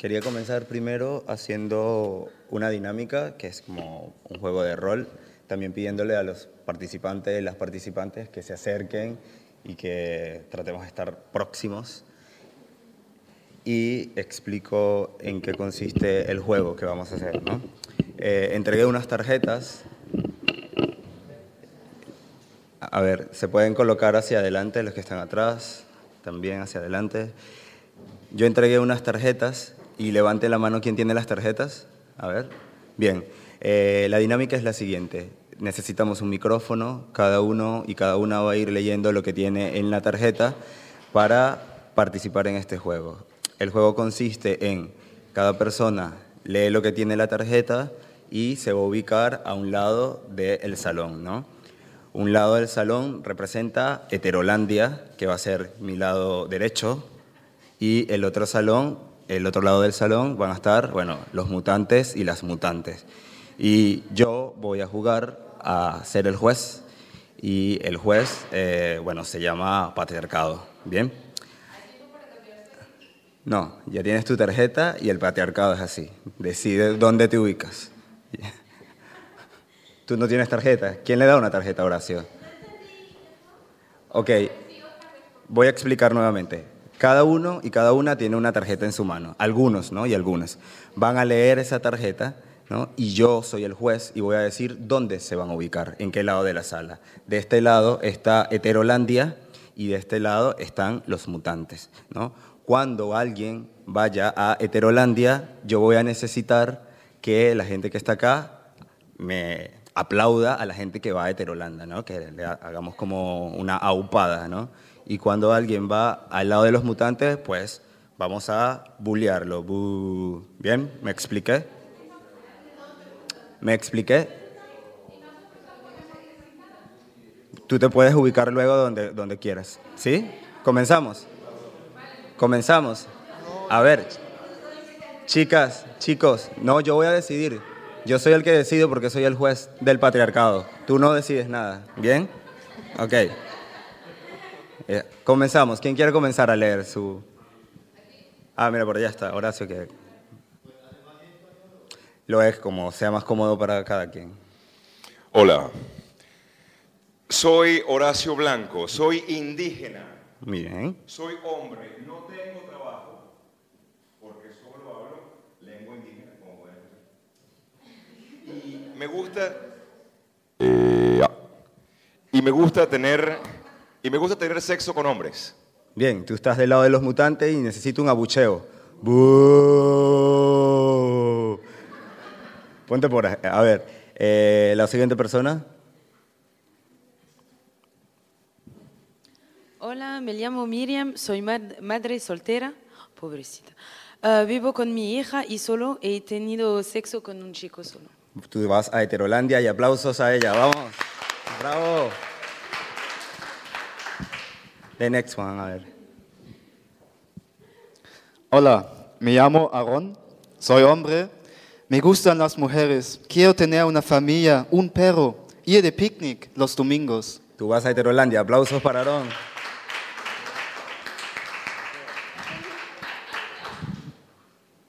quería comenzar primero haciendo una dinámica que es como un juego de rol, también pidiéndole a los participantes, las participantes que se acerquen y que tratemos de estar próximos. Y explico en qué consiste el juego que vamos a hacer. ¿no? Eh, entregué unas tarjetas. A ver, se pueden colocar hacia adelante los que están atrás, también hacia adelante. Yo entregué unas tarjetas y levante la mano quien tiene las tarjetas. A ver. Bien, eh, la dinámica es la siguiente. Necesitamos un micrófono, cada uno y cada una va a ir leyendo lo que tiene en la tarjeta para participar en este juego. El juego consiste en cada persona lee lo que tiene la tarjeta y se va a ubicar a un lado del salón, ¿no? Un lado del salón representa Heterolandia, que va a ser mi lado derecho, y el otro salón, el otro lado del salón van a estar, bueno, los mutantes y las mutantes. Y yo voy a jugar a ser el juez y el juez, eh, bueno, se llama patriarcado, ¿bien? No, ya tienes tu tarjeta y el patriarcado es así. Decide dónde te ubicas. Tú no tienes tarjeta. ¿Quién le da una tarjeta a Horacio? Ok, voy a explicar nuevamente. Cada uno y cada una tiene una tarjeta en su mano. Algunos, ¿no? Y algunas. Van a leer esa tarjeta, ¿no? Y yo soy el juez y voy a decir dónde se van a ubicar, en qué lado de la sala. De este lado está Heterolandia y de este lado están los mutantes, ¿no? Cuando alguien vaya a Heterolandia, yo voy a necesitar que la gente que está acá me aplauda a la gente que va a Heterolandia, ¿no? Que le hagamos como una aupada, ¿no? Y cuando alguien va al lado de los mutantes, pues vamos a bullearlo. ¿Bien? ¿Me expliqué? ¿Me expliqué? Tú te puedes ubicar luego donde, donde quieras. ¿Sí? ¿Comenzamos? ¿Comenzamos? A ver, chicas, chicos, no, yo voy a decidir. Yo soy el que decido porque soy el juez del patriarcado. Tú no decides nada. ¿Bien? Ok. Eh, comenzamos. ¿Quién quiere comenzar a leer su...? Ah, mira, por allá está. Horacio, que... Lo es como sea más cómodo para cada quien. Hola. Soy Horacio Blanco. Soy indígena. Bien. Soy hombre. No tengo trabajo porque solo hablo lengua indígena, como pueden ver. Y me gusta... Eh, y me gusta tener y me gusta tener sexo con hombres. Bien, tú estás del lado de los mutantes y necesito un abucheo. Ponte por ahí. A ver, eh, la siguiente persona. Hola, me llamo Miriam, soy madre soltera, pobrecita. Ah, vivo con mi hija y solo he tenido sexo con un chico solo. Tú vas a Heterolandia y aplausos a ella, vamos. Bravo. The next one, a ver. Hola, me llamo Aaron, soy hombre, me gustan las mujeres, quiero tener una familia, un perro, ir de picnic los domingos. Tú vas a Heterolandia, aplausos para Aaron.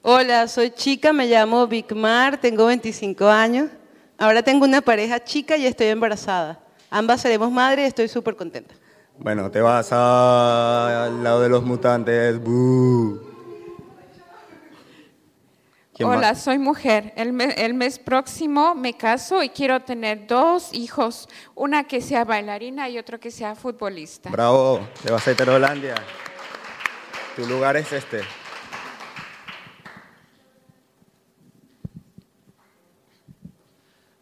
Hola, soy chica, me llamo Mar, tengo 25 años. Ahora tengo una pareja chica y estoy embarazada. Ambas seremos madres y estoy súper contenta. Bueno, te vas al lado de los mutantes. Hola, soy mujer. El mes, próximo me caso y quiero tener dos hijos, una que sea bailarina y otro que sea futbolista. Bravo, te vas a Heterolandia. Tu lugar es este.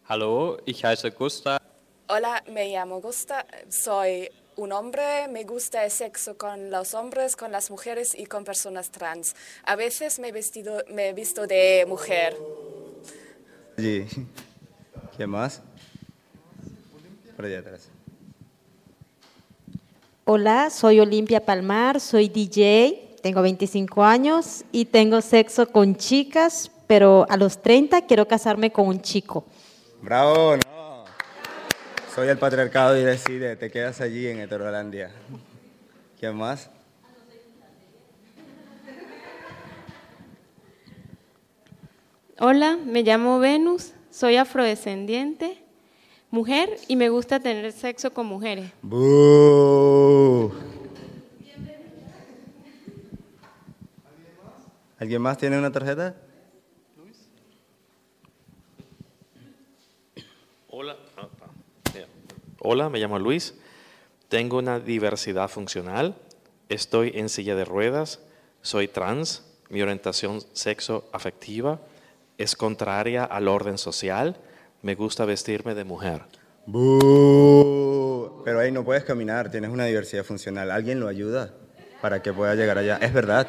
Hallo, ich heiße Gusta. Hola, me llamo Gusta, soy un hombre, me gusta el sexo con los hombres, con las mujeres y con personas trans. A veces me he, vestido, me he visto de mujer. Sí. ¿Quién más? Por allá atrás. Hola, soy Olimpia Palmar, soy DJ, tengo 25 años y tengo sexo con chicas, pero a los 30 quiero casarme con un chico. Bravo, soy el patriarcado y decide, te quedas allí en Heterolandia. ¿Quién más? Hola, me llamo Venus, soy afrodescendiente, mujer y me gusta tener sexo con mujeres. ¿Alguien más tiene una tarjeta? Hola, ah, ah, Hola, me llamo Luis. Tengo una diversidad funcional. Estoy en silla de ruedas. Soy trans. Mi orientación sexo afectiva es contraria al orden social. Me gusta vestirme de mujer. Pero ahí no puedes caminar, tienes una diversidad funcional. ¿Alguien lo ayuda para que pueda llegar allá? Es verdad.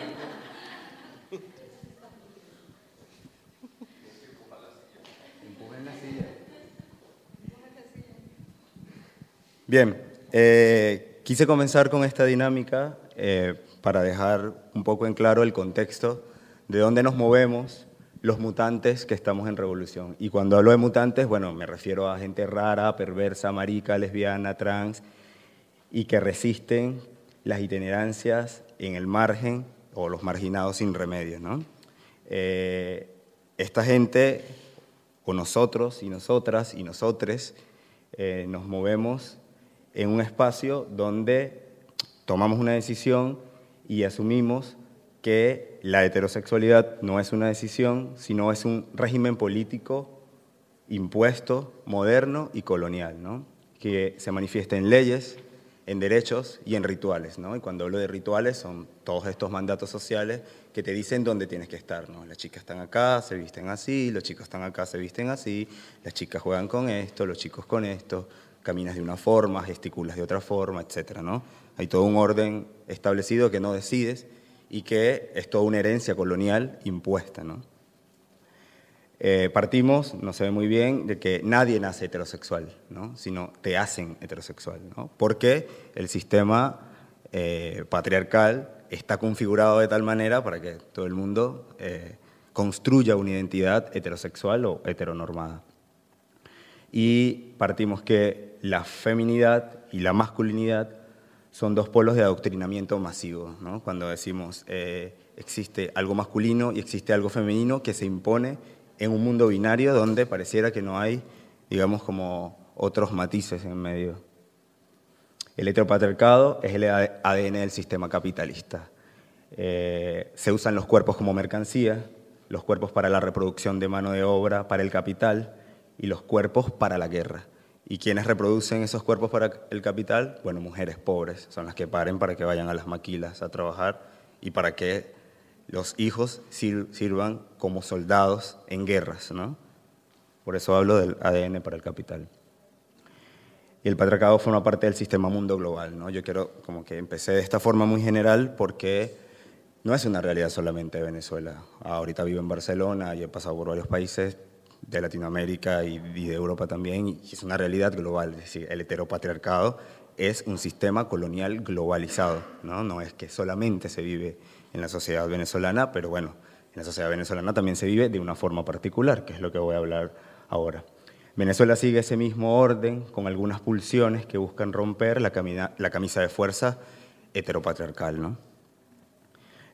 Bien, eh, quise comenzar con esta dinámica eh, para dejar un poco en claro el contexto de dónde nos movemos los mutantes que estamos en revolución. Y cuando hablo de mutantes, bueno, me refiero a gente rara, perversa, marica, lesbiana, trans, y que resisten las itinerancias en el margen o los marginados sin remedio. ¿no? Eh, esta gente, o nosotros y nosotras y nosotres, nos movemos en un espacio donde tomamos una decisión y asumimos que la heterosexualidad no es una decisión, sino es un régimen político impuesto, moderno y colonial, ¿no? que se manifiesta en leyes, en derechos y en rituales. ¿no? Y cuando hablo de rituales son todos estos mandatos sociales que te dicen dónde tienes que estar. ¿no? Las chicas están acá, se visten así, los chicos están acá, se visten así, las chicas juegan con esto, los chicos con esto, caminas de una forma, gesticulas de otra forma, etc. ¿no? Hay todo un orden establecido que no decides y que es toda una herencia colonial impuesta. Eh, partimos, no se ve muy bien, de que nadie nace heterosexual, ¿no? sino te hacen heterosexual, ¿no? porque el sistema eh, patriarcal está configurado de tal manera para que todo el mundo eh, construya una identidad heterosexual o heteronormada. Y partimos que la feminidad y la masculinidad son dos polos de adoctrinamiento masivo. Cuando decimos eh, existe algo masculino y existe algo femenino que se impone en un mundo binario donde pareciera que no hay, digamos, como otros matices en medio. El heteropatriarcado es el ADN del sistema capitalista. Eh, se usan los cuerpos como mercancía, los cuerpos para la reproducción de mano de obra, para el capital, y los cuerpos para la guerra. ¿Y quiénes reproducen esos cuerpos para el capital? Bueno, mujeres pobres son las que paren para que vayan a las maquilas a trabajar y para que los hijos sirvan como soldados en guerras, ¿no? Por eso hablo del ADN para el capital. Y el patriarcado forma parte del sistema mundo global, ¿no? Yo quiero, como que empecé de esta forma muy general porque no es una realidad solamente de Venezuela. Ahorita vivo en Barcelona y he pasado por varios países de Latinoamérica y, de Europa también, y es una realidad global. Es decir, el heteropatriarcado es un sistema colonial globalizado, ¿no? No es que solamente se vive en la sociedad venezolana, pero bueno, en la sociedad venezolana también se vive de una forma particular, que es lo que voy a hablar ahora. Venezuela sigue ese mismo orden con algunas pulsiones que buscan romper la, la camisa de fuerza heteropatriarcal, ¿no?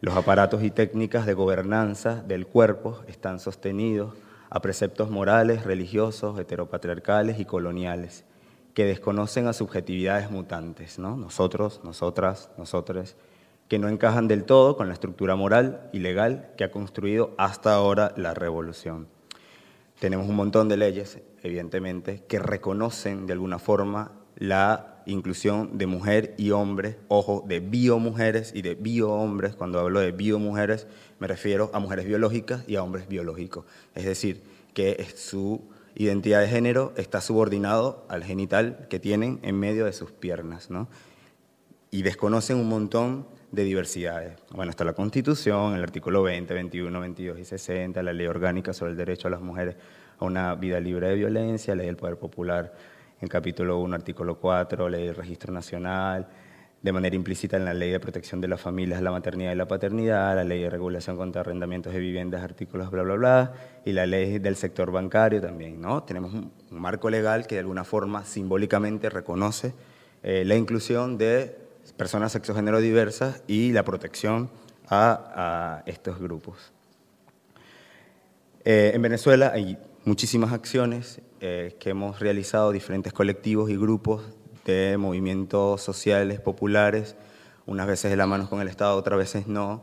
Los aparatos y técnicas de gobernanza del cuerpo están sostenidos a preceptos morales, religiosos, heteropatriarcales y coloniales, que desconocen a subjetividades mutantes, ¿no? nosotros, nosotras, nosotres, que no encajan del todo con la estructura moral y legal que ha construido hasta ahora la revolución. Tenemos un montón de leyes, evidentemente, que reconocen de alguna forma la inclusión de mujer y hombre, ojo, de biomujeres y de biohombres. Cuando hablo de biomujeres me refiero a mujeres biológicas y a hombres biológicos. Es decir, que su identidad de género está subordinado al genital que tienen en medio de sus piernas. ¿no? Y desconocen un montón de diversidades. Bueno, está la Constitución, el artículo 20, 21, 22 y 60, la Ley Orgánica sobre el Derecho a las Mujeres a una Vida Libre de Violencia, la Ley del Poder Popular en capítulo 1, artículo 4, ley del registro nacional, de manera implícita en la ley de protección de las familias, la maternidad y la paternidad, la ley de regulación contra arrendamientos de viviendas, artículos bla, bla, bla, y la ley del sector bancario también. ¿no? Tenemos un, marco legal que de alguna forma simbólicamente reconoce eh, la inclusión de personas sexo-género diversas y la protección a, a estos grupos. Eh, en Venezuela hay muchísimas acciones eh, que hemos realizado, diferentes colectivos y grupos de movimientos sociales, populares, unas veces de la mano con el Estado, otras veces no,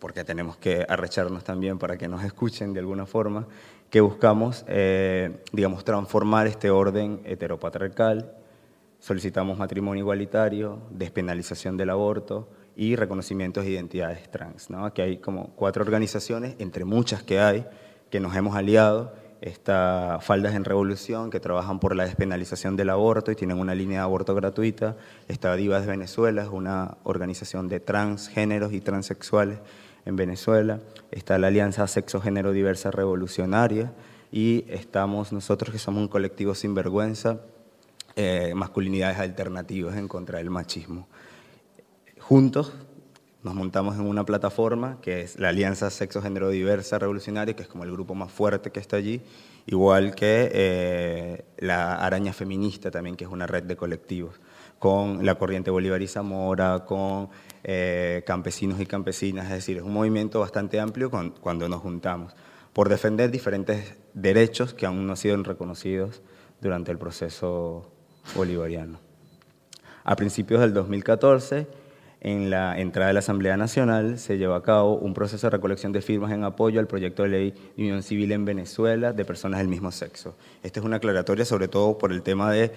porque tenemos que arrecharnos también para que nos escuchen de alguna forma, que buscamos, eh, digamos, transformar este orden heteropatriarcal. Solicitamos matrimonio igualitario, despenalización del aborto y reconocimientos de identidades trans. ¿no? Aquí hay como cuatro organizaciones, entre muchas que hay, que nos hemos aliado. Está Faldas en Revolución, que trabajan por la despenalización del aborto y tienen una línea de aborto gratuita. Está Divas de Venezuela, una organización de transgéneros y transexuales en Venezuela, está la Alianza Sexo Género Diversa Revolucionaria y estamos nosotros que somos un colectivo sin vergüenza, eh, masculinidades alternativas en contra del machismo. Juntos nos montamos en una plataforma que es la Alianza Sexo Género Diversa Revolucionaria, que es como el grupo más fuerte que está allí, igual que eh, la Araña Feminista también, que es una red de colectivos, con la Corriente Bolívar y Zamora, con eh, campesinos y campesinas, es decir, es un movimiento bastante amplio cuando nos juntamos por defender diferentes derechos que aún no han sido reconocidos durante el proceso bolivariano. A principios del 2014, en la entrada de la Asamblea Nacional, se llevó a cabo un proceso de recolección de firmas en apoyo al proyecto de ley de unión civil en Venezuela de personas del mismo sexo. Esta es una aclaratoria sobre todo por el tema de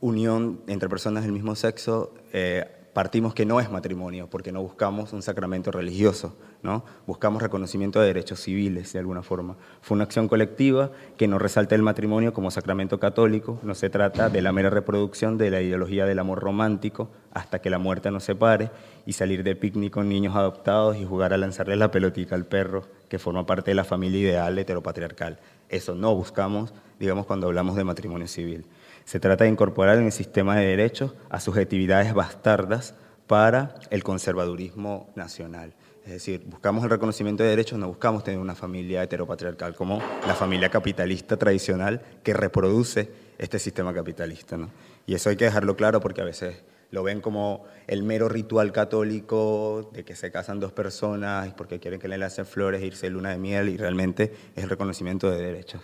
unión entre personas del mismo sexo. Eh, partimos que no es matrimonio, porque no buscamos un sacramento religioso, ¿no? buscamos reconocimiento de derechos civiles de alguna forma. Fue una acción colectiva que no resalta el matrimonio como sacramento católico, no se trata de la mera reproducción de la ideología del amor romántico hasta que la muerte nos separe y salir de picnic con niños adoptados y jugar a lanzarle la pelotica al perro, que forma parte de la familia ideal heteropatriarcal. Eso no buscamos, digamos, cuando hablamos de matrimonio civil. Se trata de incorporar en el sistema de derechos a subjetividades bastardas para el conservadurismo nacional. Es decir, buscamos el reconocimiento de derechos, no buscamos tener una familia heteropatriarcal como la familia capitalista tradicional que reproduce este sistema capitalista. Y eso hay que dejarlo claro porque a veces lo ven como el mero ritual católico de que se casan dos personas porque quieren que le lancen flores e irse luna de miel y realmente es el reconocimiento de derechos.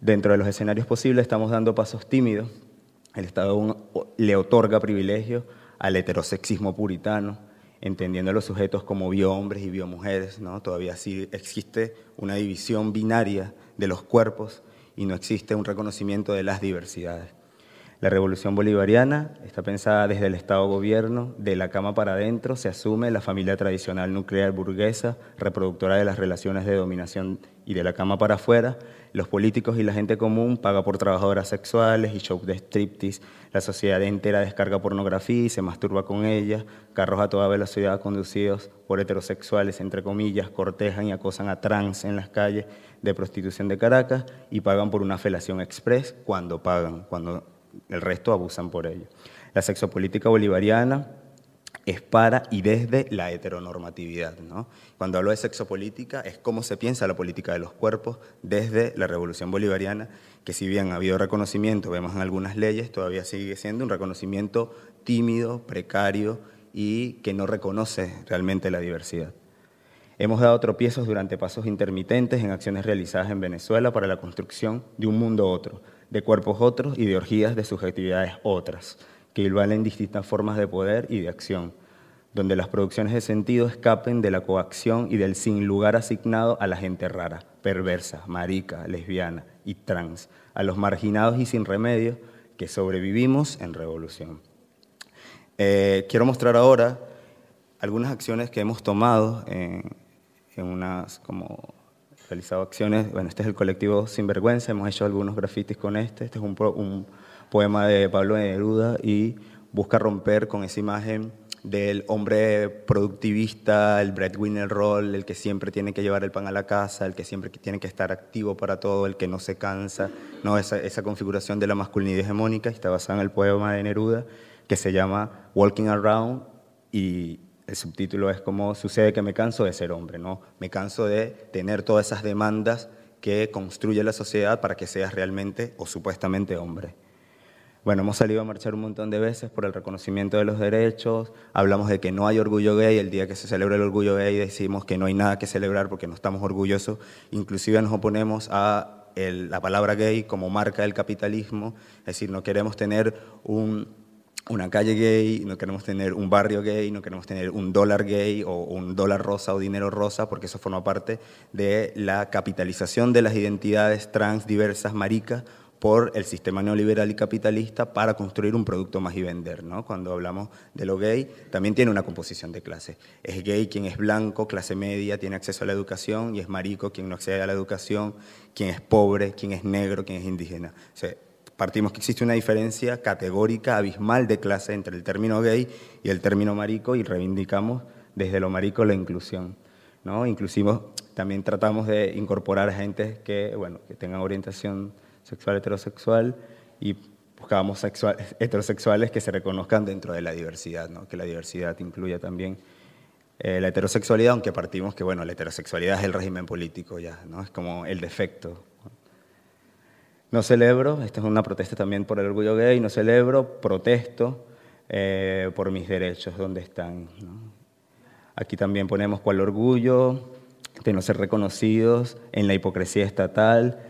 Dentro de los escenarios posibles estamos dando pasos tímidos. El Estado le otorga privilegio al heterosexismo puritano, entendiendo a los sujetos como biohombres y biomujeres. ¿no? Todavía sí existe una división binaria de los cuerpos y no existe un reconocimiento de las diversidades. La revolución bolivariana está pensada desde el Estado-gobierno, de la cama para adentro se asume la familia tradicional nuclear burguesa, reproductora de las relaciones de dominación y de la cama para afuera, los políticos y la gente común paga por trabajadoras sexuales y shows de striptease, la sociedad entera descarga pornografía y se masturba con ellas, carros a toda velocidad conducidos por heterosexuales, entre comillas, cortejan y acosan a trans en las calles de prostitución de Caracas y pagan por una felación express cuando pagan, cuando el resto abusan por ello. La sexopolítica bolivariana es para y desde la heteronormatividad. ¿no? Cuando hablo de sexopolítica es cómo se piensa la política de los cuerpos desde la revolución bolivariana, que si bien ha habido reconocimiento, vemos en algunas leyes, todavía sigue siendo un reconocimiento tímido, precario y que no reconoce realmente la diversidad. Hemos dado tropiezos durante pasos intermitentes en acciones realizadas en Venezuela para la construcción de un mundo otro, de cuerpos otros y de orgías de subjetividades otras, que en distintas formas de poder y de acción, donde las producciones de sentido escapen de la coacción y del sin lugar asignado a la gente rara, perversa, marica, lesbiana y trans, a los marginados y sin remedio que sobrevivimos en revolución. Eh, quiero mostrar ahora algunas acciones que hemos tomado en, en unas como realizado acciones, bueno, este es el colectivo Sinvergüenza, hemos hecho algunos grafitis con este, este es un, un poema de Pablo Neruda y busca romper con esa imagen del hombre productivista, el breadwinner role, el que siempre tiene que llevar el pan a la casa, el que siempre tiene que estar activo para todo, el que no se cansa, ¿no? esa, esa configuración de la masculinidad hegemónica. Está basada en el poema de Neruda que se llama Walking Around y el subtítulo es como sucede que me canso de ser hombre, ¿no? Me canso de tener todas esas demandas que construye la sociedad para que seas realmente o supuestamente hombre. Bueno, hemos salido a marchar un montón de veces por el reconocimiento de los derechos, hablamos de que no hay orgullo gay, el día que se celebra el orgullo gay decimos que no hay nada que celebrar porque no estamos orgullosos, inclusive nos oponemos a la palabra gay como marca del capitalismo, es decir, no queremos tener una calle gay, no queremos tener un barrio gay, no queremos tener un dólar gay o un dólar rosa o dinero rosa, porque eso forma parte de la capitalización de las identidades trans diversas maricas por el sistema neoliberal y capitalista para construir un producto más y vender. ¿no? Cuando hablamos de lo gay, también tiene una composición de clases. Es gay quien es blanco, clase media, tiene acceso a la educación, y es marico quien no accede a la educación, quien es pobre, quien es negro, quien es indígena. Partimos que existe una diferencia categórica, abismal de clase entre el término gay y el término marico y reivindicamos desde lo marico la inclusión. ¿no? Inclusive también tratamos de incorporar a gente que, bueno, que tengan orientación sexual heterosexual y buscábamos heterosexuales que se reconozcan dentro de la diversidad, ¿no? que la diversidad incluya también eh, la heterosexualidad, aunque partimos que bueno, la heterosexualidad es el régimen político ya, ¿no? es como el defecto. No celebro, esta es una protesta también por el orgullo gay, no celebro, protesto eh, por mis derechos, ¿dónde están? Aquí también ponemos cuál orgullo de no ser reconocidos en la hipocresía estatal,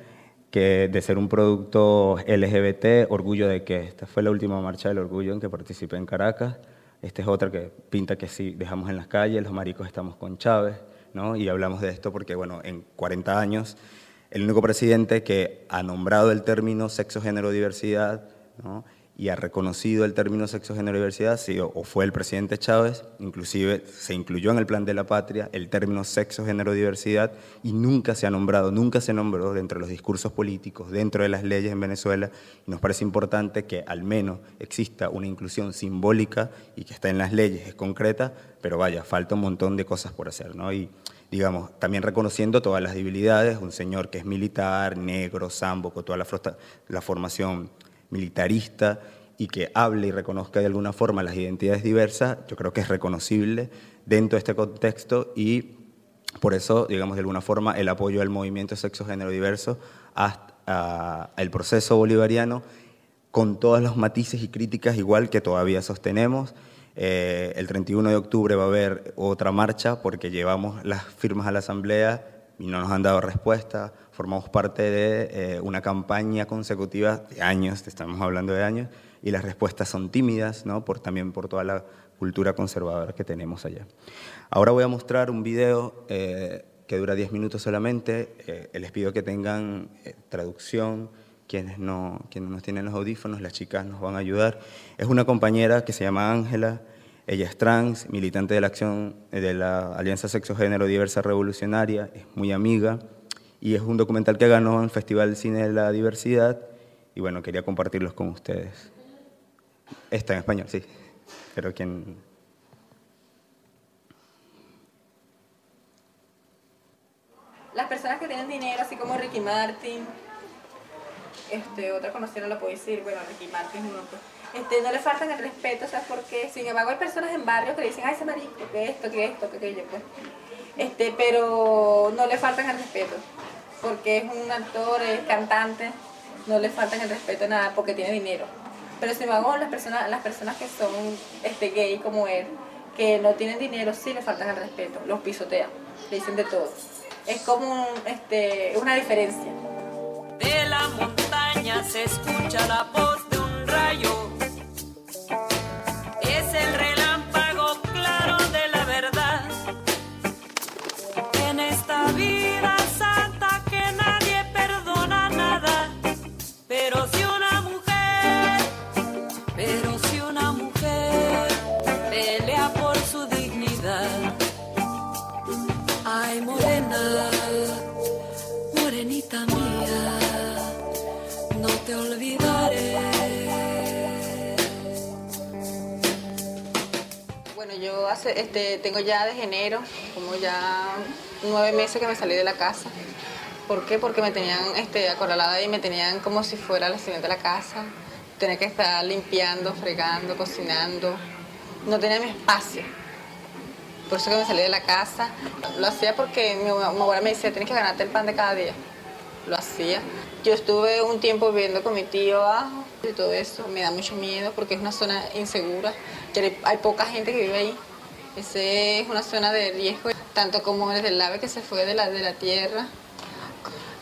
que de ser un producto LGBT, orgullo de que esta fue la última marcha del orgullo en que participé en Caracas. Esta es otra que pinta que sí, dejamos en las calles, los maricos estamos con Chávez, ¿no? Y hablamos de esto porque, bueno, en 40 años, el único presidente que ha nombrado el término sexo, género, diversidad, y ha reconocido el término sexo, género diversidad, o, fue el presidente Chávez, inclusive se incluyó en el plan de la patria el término sexo, género diversidad, y nunca se ha nombrado, nunca se nombró dentro de los discursos políticos, dentro de las leyes en Venezuela, y nos parece importante que al menos exista una inclusión simbólica y que está en las leyes, es concreta, pero vaya, falta un montón de cosas por hacer, ¿no? Digamos, también reconociendo todas las debilidades, un señor que es militar, negro, sambo, con toda la, la formación militarista y que hable y reconozca de alguna forma las identidades diversas, yo creo que es reconocible dentro de este contexto y por eso, digamos, de alguna forma, el apoyo al movimiento sexo-género diverso hasta el proceso bolivariano con todos los matices y críticas igual que todavía sostenemos. Eh, el 31 de octubre va a haber otra marcha porque llevamos las firmas a la Asamblea y no nos han dado respuesta formamos parte de eh, una campaña consecutiva de años, estamos hablando de años, y las respuestas son tímidas, ¿no? por, también por toda la cultura conservadora que tenemos allá. Ahora voy a mostrar un video eh, que dura 10 minutos solamente, eh, les pido que tengan traducción, quienes no, quienes no tienen los audífonos, las chicas nos van a ayudar. Es una compañera que se llama Ángela, ella es trans, militante de la acción de la Alianza Sexo Género Diversa Revolucionaria, es muy amiga, y es un documental que ganó en el Festival de Cine de la Diversidad y bueno, quería compartirlos con ustedes. Está en español, sí, pero quien... Las personas que tienen dinero, así como Ricky Martin, este, otra conocida no la puedo decir, bueno, Ricky Martin no, pues, este, no le faltan el respeto, ¿sabes por qué? Sin embargo, hay personas en barrio que le dicen, ay, ese marico, que esto, que esto, que aquello, pues. Este, pero no le faltan el respeto porque es un actor, es cantante, no le faltan el respeto nada porque tiene dinero. Pero sin embargo, las personas, las personas que son este, gay como él, que no tienen dinero, sí le faltan el respeto, los pisotean, le dicen de todo. Es como este, una diferencia. De la se escucha la voz este, tengo ya desde enero, como ya nueve meses que me salí de la casa. ¿Por qué? Porque me tenían este, acorralada y me tenían como si fuera la señora de la casa. Tenía que estar limpiando, fregando, cocinando. No tenía mi espacio. Por eso que me salí de la casa. Lo hacía porque mi, abuela me decía, tienes que ganarte el pan de cada día. lo hacía. Yo estuve un tiempo viviendo con mi tío abajo y todo eso. Me da mucho miedo porque es una zona insegura. Hay poca gente que vive ahí. Esa es una zona de riesgo, tanto como desde el ave que se fue de la, de la tierra.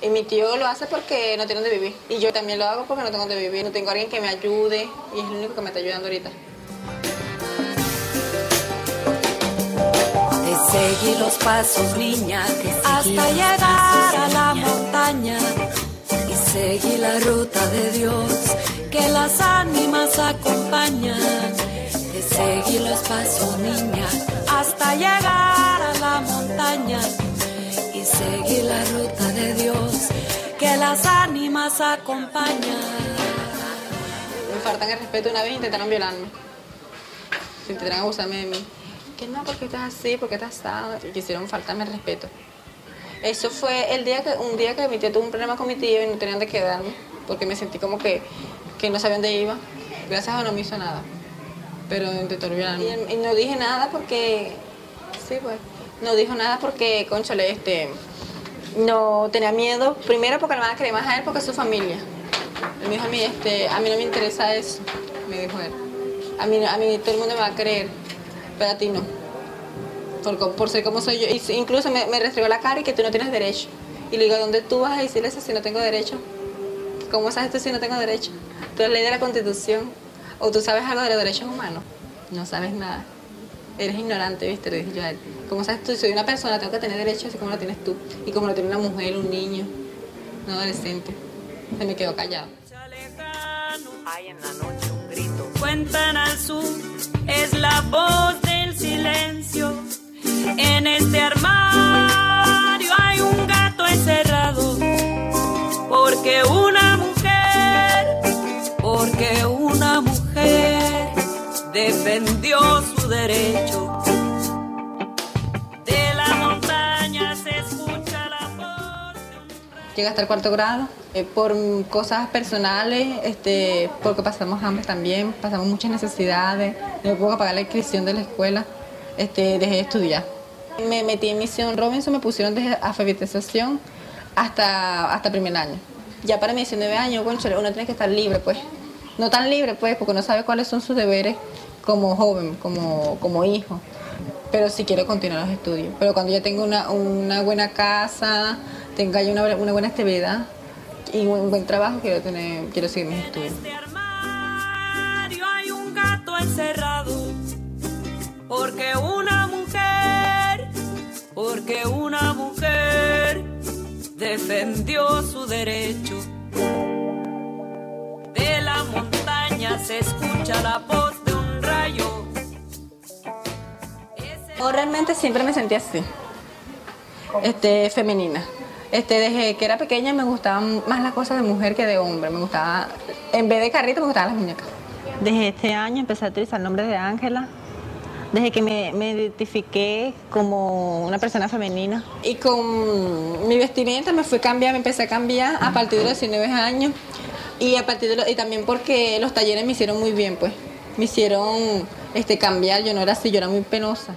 Y mi tío lo hace porque no tiene donde vivir. Y yo también lo hago porque no tengo donde vivir. No tengo alguien que me ayude y es el único que me está ayudando ahorita. Te seguí los pasos, niña, hasta llegar a la montaña. Y seguí la ruta de Dios que las ánimas acompañan. Seguí los pasos, niña, hasta llegar a la montaña. Y seguí la ruta de Dios que las ánimas acompañan. Me faltan el respeto. Una vez intentaron violarme. Intentaron abusarme de mí. Que no, porque estás así, porque estás así. Y quisieron faltarme el respeto. Eso fue el día que, un día que mi tía tuvo un problema con mi tío y no tenían de quedarme. Porque me sentí como que, que no sabía dónde iba. Gracias a Dios no me hizo nada. Pero intentaron violarme. Y, y no dije nada porque. Sí, pues. No dijo nada porque, conchole, este. No tenía miedo. Primero porque le van a querer más a él porque es su familia. Él me dijo a mí, este, a mí no me interesa eso, me dijo él. A mí, a mí todo el mundo me va a creer, pero a ti no. Por, por ser como soy yo. Y incluso me, me restregó la cara y que tú no tienes derecho. Y le digo, ¿dónde tú vas a decirle eso si no tengo derecho? ¿Cómo sabes tú si no tengo derecho? Tú has leído la Constitución. ¿O tú sabes algo de los derechos humanos? No sabes nada. Eres ignorante, ¿viste? Le dije yo a él. ¿Cómo sabes tú? Soy una persona, tengo que tener derechos así como lo tienes tú. Y como lo tiene una mujer, un niño, un adolescente. Se me quedó callado. Hay en la noche un grito. Cuentan al sur, es la voz del silencio. En este armario hay defendió su derecho. De la montaña se escucha la voz. Llegué hasta el cuarto grado eh, por cosas personales, este, porque pasamos hambre también, pasamos muchas necesidades, no puedo pagar la inscripción de la escuela, este, dejé de estudiar. Me metí en misión Robinson, me pusieron de alfabetización hasta, hasta primer año. Ya para mis 19 años, cónchale, uno tiene que estar libre, pues. No tan libre, pues, porque no sabe cuáles son sus deberes como joven, como, como hijo. Pero sí quiero continuar los estudios. Pero cuando ya tengo una, una buena casa, tenga ya una, una buena estabilidad y un buen trabajo, quiero, tener, quiero seguir mis estudios. armario hay un gato encerrado. Porque una mujer, porque una mujer defendió su derecho. De la montaña se escucha la voz Yo realmente siempre me sentí así, este, femenina. Este, desde que era pequeña me gustaban más las cosas de mujer que de hombre. Me gustaba, en vez de carrito, me gustaban las muñecas. Desde este año empecé a utilizar el nombre de Ángela. Desde que me, me identifiqué como una persona femenina. Y con mi vestimenta me fui a cambiar, me empecé a cambiar a partir de los 19 años. Y a partir de lo- y también porque los talleres me hicieron muy bien, pues. Me hicieron este, cambiar, yo no era así, yo era muy penosa.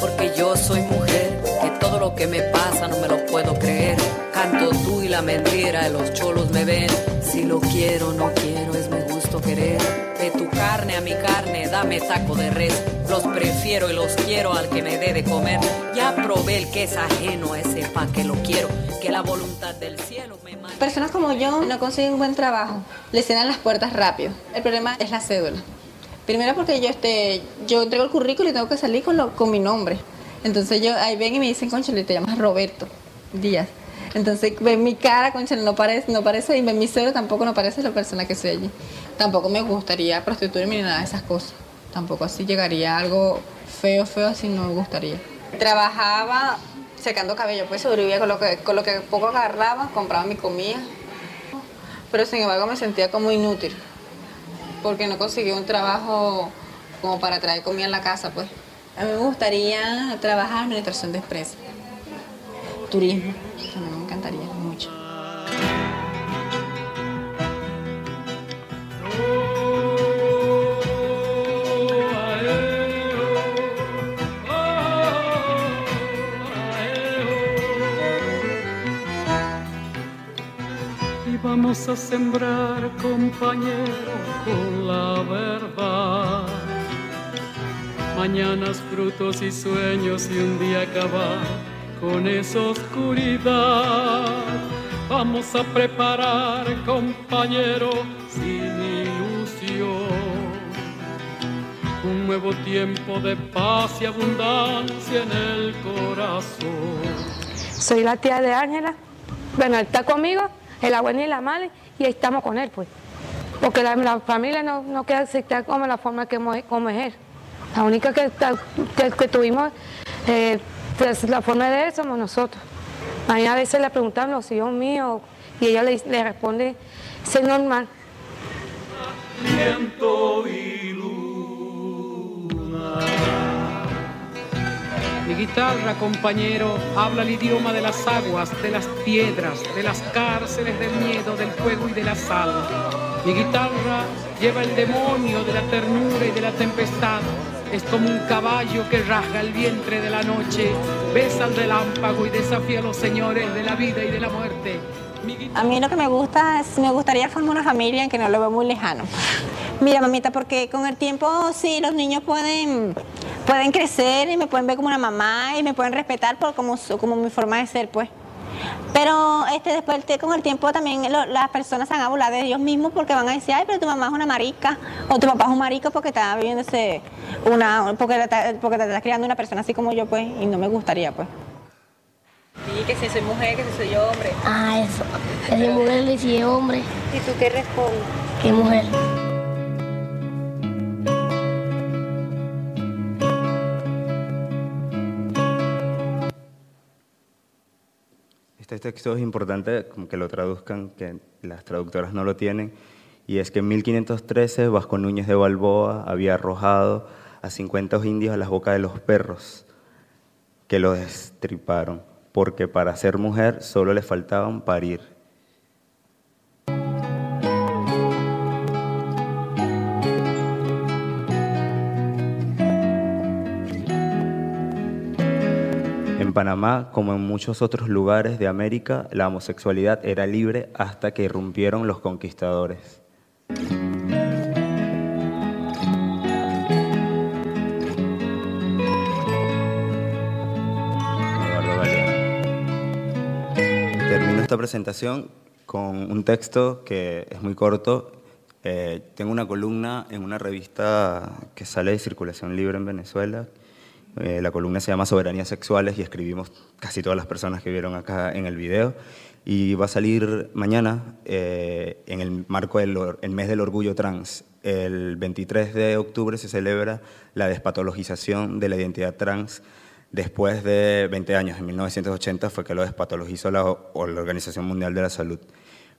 Porque yo soy mujer, que todo lo que me pasa no me lo puedo creer. Canto tú y la mentira, de los cholos me ven. Si lo quiero, no quiero, es mi gusto querer. De tu carne a mi carne, dame taco de res. Los prefiero y los quiero al que me dé de comer. Ya probé el que es ajeno a ese pa' que lo quiero. Que la voluntad del cielo me. Personas como yo no consiguen buen trabajo, le cierran las puertas rápido. El problema es la cédula. Primero porque yo, este, yo entrego el currículo y tengo que salir con, lo- con mi nombre. Entonces yo ahí ven y me dicen, conchale, te llamas Roberto Díaz. Entonces ven mi cara, conchale, no parece, no parece, y ven mi cédula tampoco no parece la persona que soy allí. Tampoco me gustaría prostituirme ni nada de esas cosas. Tampoco así llegaría algo feo, feo, así no me gustaría. Trabajaba secando cabello, pues sobrevivía con lo que, con lo que poco agarraba, compraba mi comida. Pero sin embargo me sentía como inútil, porque no conseguí un trabajo como para traer comida en la casa, pues. A mí me gustaría trabajar en administración de empresas, turismo, a me encantaría mucho. Vamos a sembrar, compañero, con la verdad. Mañanas, frutos y sueños y un día acabar con esa oscuridad. Vamos a preparar, compañero, sin ilusión. Un nuevo tiempo de paz y abundancia en el corazón. Soy la tía de Ángela. Bueno, está conmigo, el abuelo y la madre, y ahí estamos con él, pues. Porque la, familia no, no queda aceptar como la forma que como es. La única que, que, tuvimos eh, pues, la forma de él somos nosotros. A mí a veces le preguntan los hijos míos y ella le, le responde, es normal. Viento y Mi guitarra, compañero, habla el idioma de las aguas, de las piedras, de las cárceles del miedo, del fuego y de la sal. Mi guitarra lleva el demonio de la ternura y de la tempestad es como un caballo que rasga el vientre de la noche, besa al relámpago y desafía a los señores de la vida y de la muerte. A mí lo que me gusta es, me gustaría formar una familia en que no lo veo muy lejano. Mira, mamita, porque con el tiempo sí, los niños pueden, pueden crecer y me pueden ver como una mamá y me pueden respetar por como, como mi forma de ser, pues. Pero este, después con el tiempo también las personas se van a burlar de ellos mismos porque van a decir, ay, pero tu mamá es una marica, o tu papá es un marico porque está viviéndose una, porque, porque te está criando una persona así como yo, pues, y no me gustaría, pues. Sí, que si soy mujer, que si soy hombre. Ah, eso. Que si mujer y si es hombre. ¿Y tú qué respondes? ¿Qué mujer? Este texto es importante que lo traduzcan, que las traductoras no lo tienen, y es que en 1513 Vasco Núñez de Balboa había arrojado a 50 indios a las bocas de los perros, que lo destriparon, porque para ser mujer solo le faltaban parir. Panamá, como en muchos otros lugares de América, la homosexualidad era libre hasta que irrumpieron los conquistadores. Termino esta presentación con un texto que es muy corto. Eh, tengo una columna en una revista que sale de circulación libre en Venezuela eh, la columna se llama Soberanías Sexuales y escribimos casi todas las personas que vieron acá en el video. Y va a salir mañana eh, en el marco del mes del orgullo trans. El 23 de octubre se celebra la despatologización de la identidad trans después de 20 años. En 1980 fue que lo despatologizó la, la Organización Mundial de la Salud.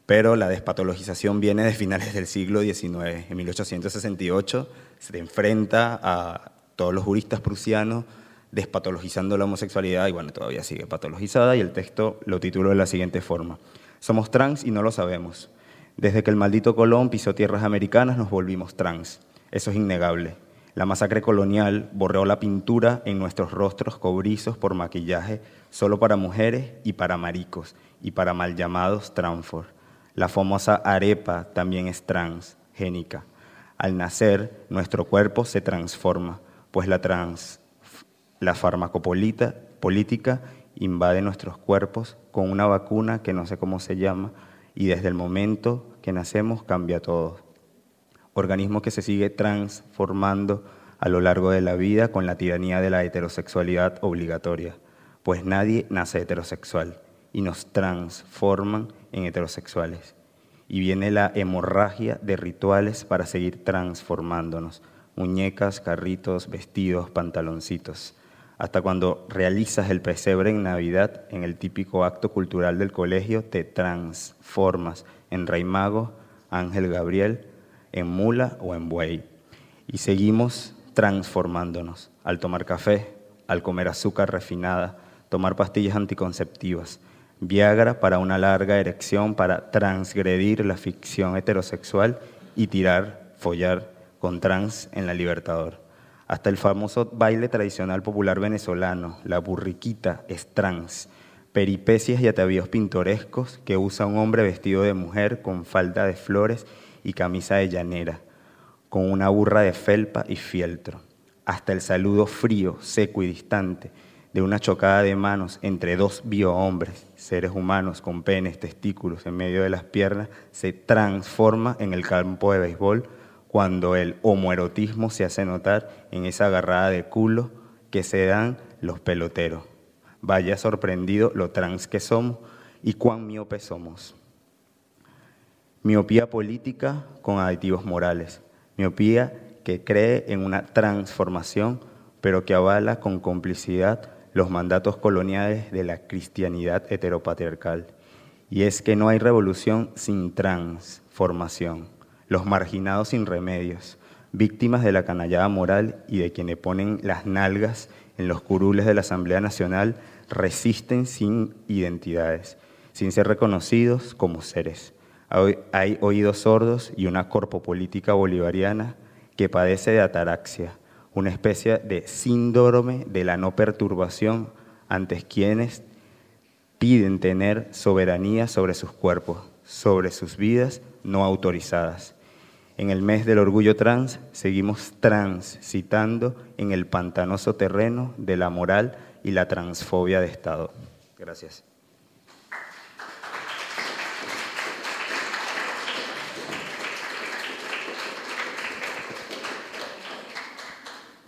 Pero la despatologización viene de finales del siglo XIX. En 1868 se enfrenta a todos los juristas prusianos despatologizando la homosexualidad y bueno, todavía sigue patologizada y el texto lo tituló de la siguiente forma. Somos trans y no lo sabemos. Desde que el maldito Colón pisó tierras americanas nos volvimos trans. Eso es innegable. La masacre colonial borreó la pintura en nuestros rostros cobrizos por maquillaje solo para mujeres y para maricos y para mal llamados transfor. La famosa arepa también es transgénica. Al nacer, nuestro cuerpo se transforma pues la, trans, la farmacopolita invade nuestros cuerpos con una vacuna que no sé cómo se llama y desde el momento que nacemos cambia todo. Organismo que se sigue transformando a lo largo de la vida con la tiranía de la heterosexualidad obligatoria, pues nadie nace heterosexual y nos transforman en heterosexuales. Y viene la hemorragia de rituales para seguir transformándonos muñecas, carritos, vestidos, pantaloncitos, hasta cuando realizas el pesebre en Navidad, en el típico acto cultural del colegio, te transformas en rey mago, ángel Gabriel, en mula o en buey. Y seguimos transformándonos. Al tomar café, al comer azúcar refinada, tomar pastillas anticonceptivas, Viagra para una larga erección, para transgredir la ficción heterosexual y tirar, follar con trans en la Libertador. Hasta el famoso baile tradicional popular venezolano, la burriquita, es trans. peripecias y atavíos pintorescos que usa un hombre vestido de mujer con falda de flores y camisa de llanera, con una burra de felpa y fieltro, hasta el saludo frío, seco y distante de una chocada de manos entre dos biohombres, seres humanos con penes, testículos en medio de las piernas, se transforma en el campo de béisbol cuando el homoerotismo se hace notar en esa agarrada de culo que se dan los peloteros. Vaya sorprendido lo trans que somos y cuán miope somos. Miopía política con aditivos morales. Miopía que cree en una transformación, pero que avala con complicidad los mandatos coloniales de la cristianidad heteropatriarcal. Y es que no hay revolución sin transformación. Los marginados sin remedios, víctimas de la canallada moral y de quienes ponen las nalgas en los curules de la Asamblea Nacional, resisten sin identidades, sin ser reconocidos como seres. Hay oídos sordos y una corpopolítica bolivariana que padece de ataraxia, una especie de síndrome de la no perturbación ante quienes piden tener soberanía sobre sus cuerpos, sobre sus vidas no autorizadas. En el mes del orgullo trans seguimos transitando en el pantanoso terreno de la moral y la transfobia de Estado. Gracias.